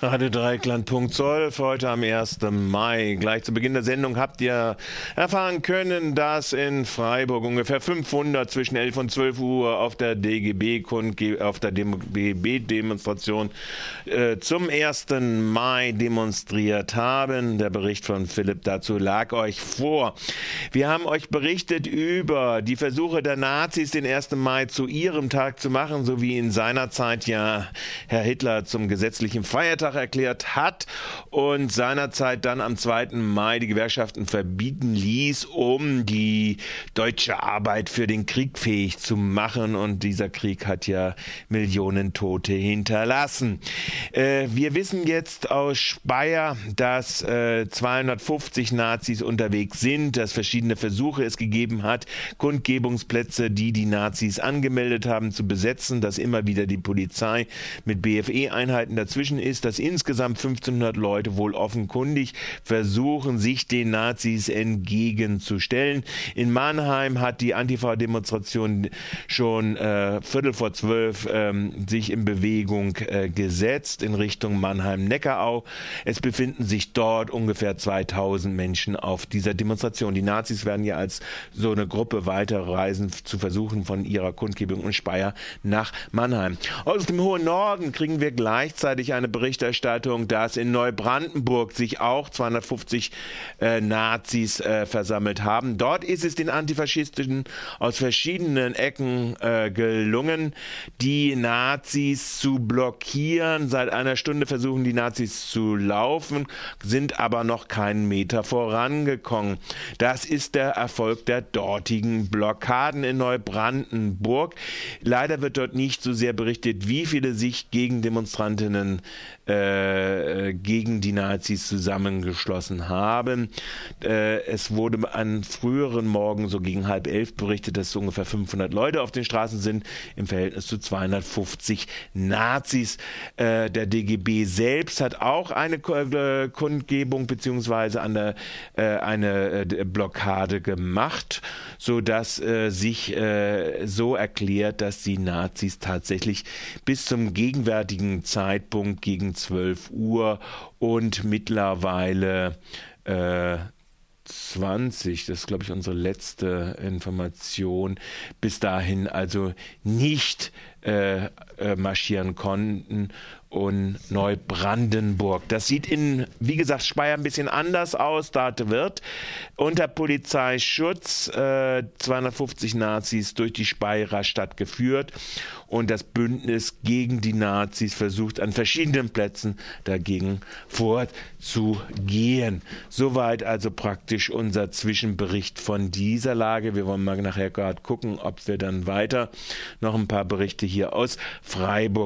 Radio Dreikland.12 heute am 1. Mai. Gleich zu Beginn der Sendung habt ihr erfahren können, dass in Freiburg ungefähr 500 zwischen 11 und 12 Uhr auf der DGB auf der DGB-Demonstration äh, zum 1. Mai demonstriert haben. Der Bericht von Philipp dazu lag euch vor. Wir haben euch berichtet über die Versuche der Nazis, den 1. Mai zu ihrem Tag zu machen, so wie in seiner Zeit ja Herr Hitler zum gesetzlichen Feiertag Feiertag erklärt hat und seinerzeit dann am 2. Mai die Gewerkschaften verbieten ließ, um die deutsche Arbeit für den Krieg fähig zu machen. Und dieser Krieg hat ja Millionen Tote hinterlassen. Äh, wir wissen jetzt aus Speyer, dass äh, 250 Nazis unterwegs sind, dass verschiedene Versuche es gegeben hat, Kundgebungsplätze, die die Nazis angemeldet haben, zu besetzen, dass immer wieder die Polizei mit BFE-Einheiten dazwischen ist, dass insgesamt 1500 Leute wohl offenkundig versuchen, sich den Nazis entgegenzustellen. In Mannheim hat die Antifa-Demonstration schon äh, Viertel vor zwölf ähm, sich in Bewegung äh, gesetzt in Richtung Mannheim-Neckarau. Es befinden sich dort ungefähr 2000 Menschen auf dieser Demonstration. Die Nazis werden ja als so eine Gruppe weiterreisen, zu versuchen von ihrer Kundgebung in Speyer nach Mannheim. Aus dem hohen Norden kriegen wir gleichzeitig eine Berichterstattung Berichterstattung, dass in Neubrandenburg sich auch 250 äh, Nazis äh, versammelt haben. Dort ist es den Antifaschisten aus verschiedenen Ecken äh, gelungen, die Nazis zu blockieren. Seit einer Stunde versuchen die Nazis zu laufen, sind aber noch keinen Meter vorangekommen. Das ist der Erfolg der dortigen Blockaden in Neubrandenburg. Leider wird dort nicht so sehr berichtet, wie viele sich gegen Demonstrantinnen äh, gegen die Nazis zusammengeschlossen haben. Äh, es wurde an früheren Morgen so gegen halb elf berichtet, dass ungefähr 500 Leute auf den Straßen sind im Verhältnis zu 250 Nazis. Äh, der DGB selbst hat auch eine äh, Kundgebung beziehungsweise eine, äh, eine äh, Blockade gemacht, so dass sich so erklärt, dass die Nazis tatsächlich bis zum gegenwärtigen Zeitpunkt gegen 12 Uhr und mittlerweile äh, 20, das ist glaube ich unsere letzte Information, bis dahin also nicht äh, marschieren konnten und Neubrandenburg. Das sieht in, wie gesagt, Speyer ein bisschen anders aus. Da wird unter Polizeischutz äh, 250 Nazis durch die Speyerer Stadt geführt und das Bündnis gegen die Nazis versucht an verschiedenen Plätzen dagegen vorzugehen. Soweit also praktisch unser Zwischenbericht von dieser Lage. Wir wollen mal nachher gerade gucken, ob wir dann weiter noch ein paar Berichte hier aus Freiburg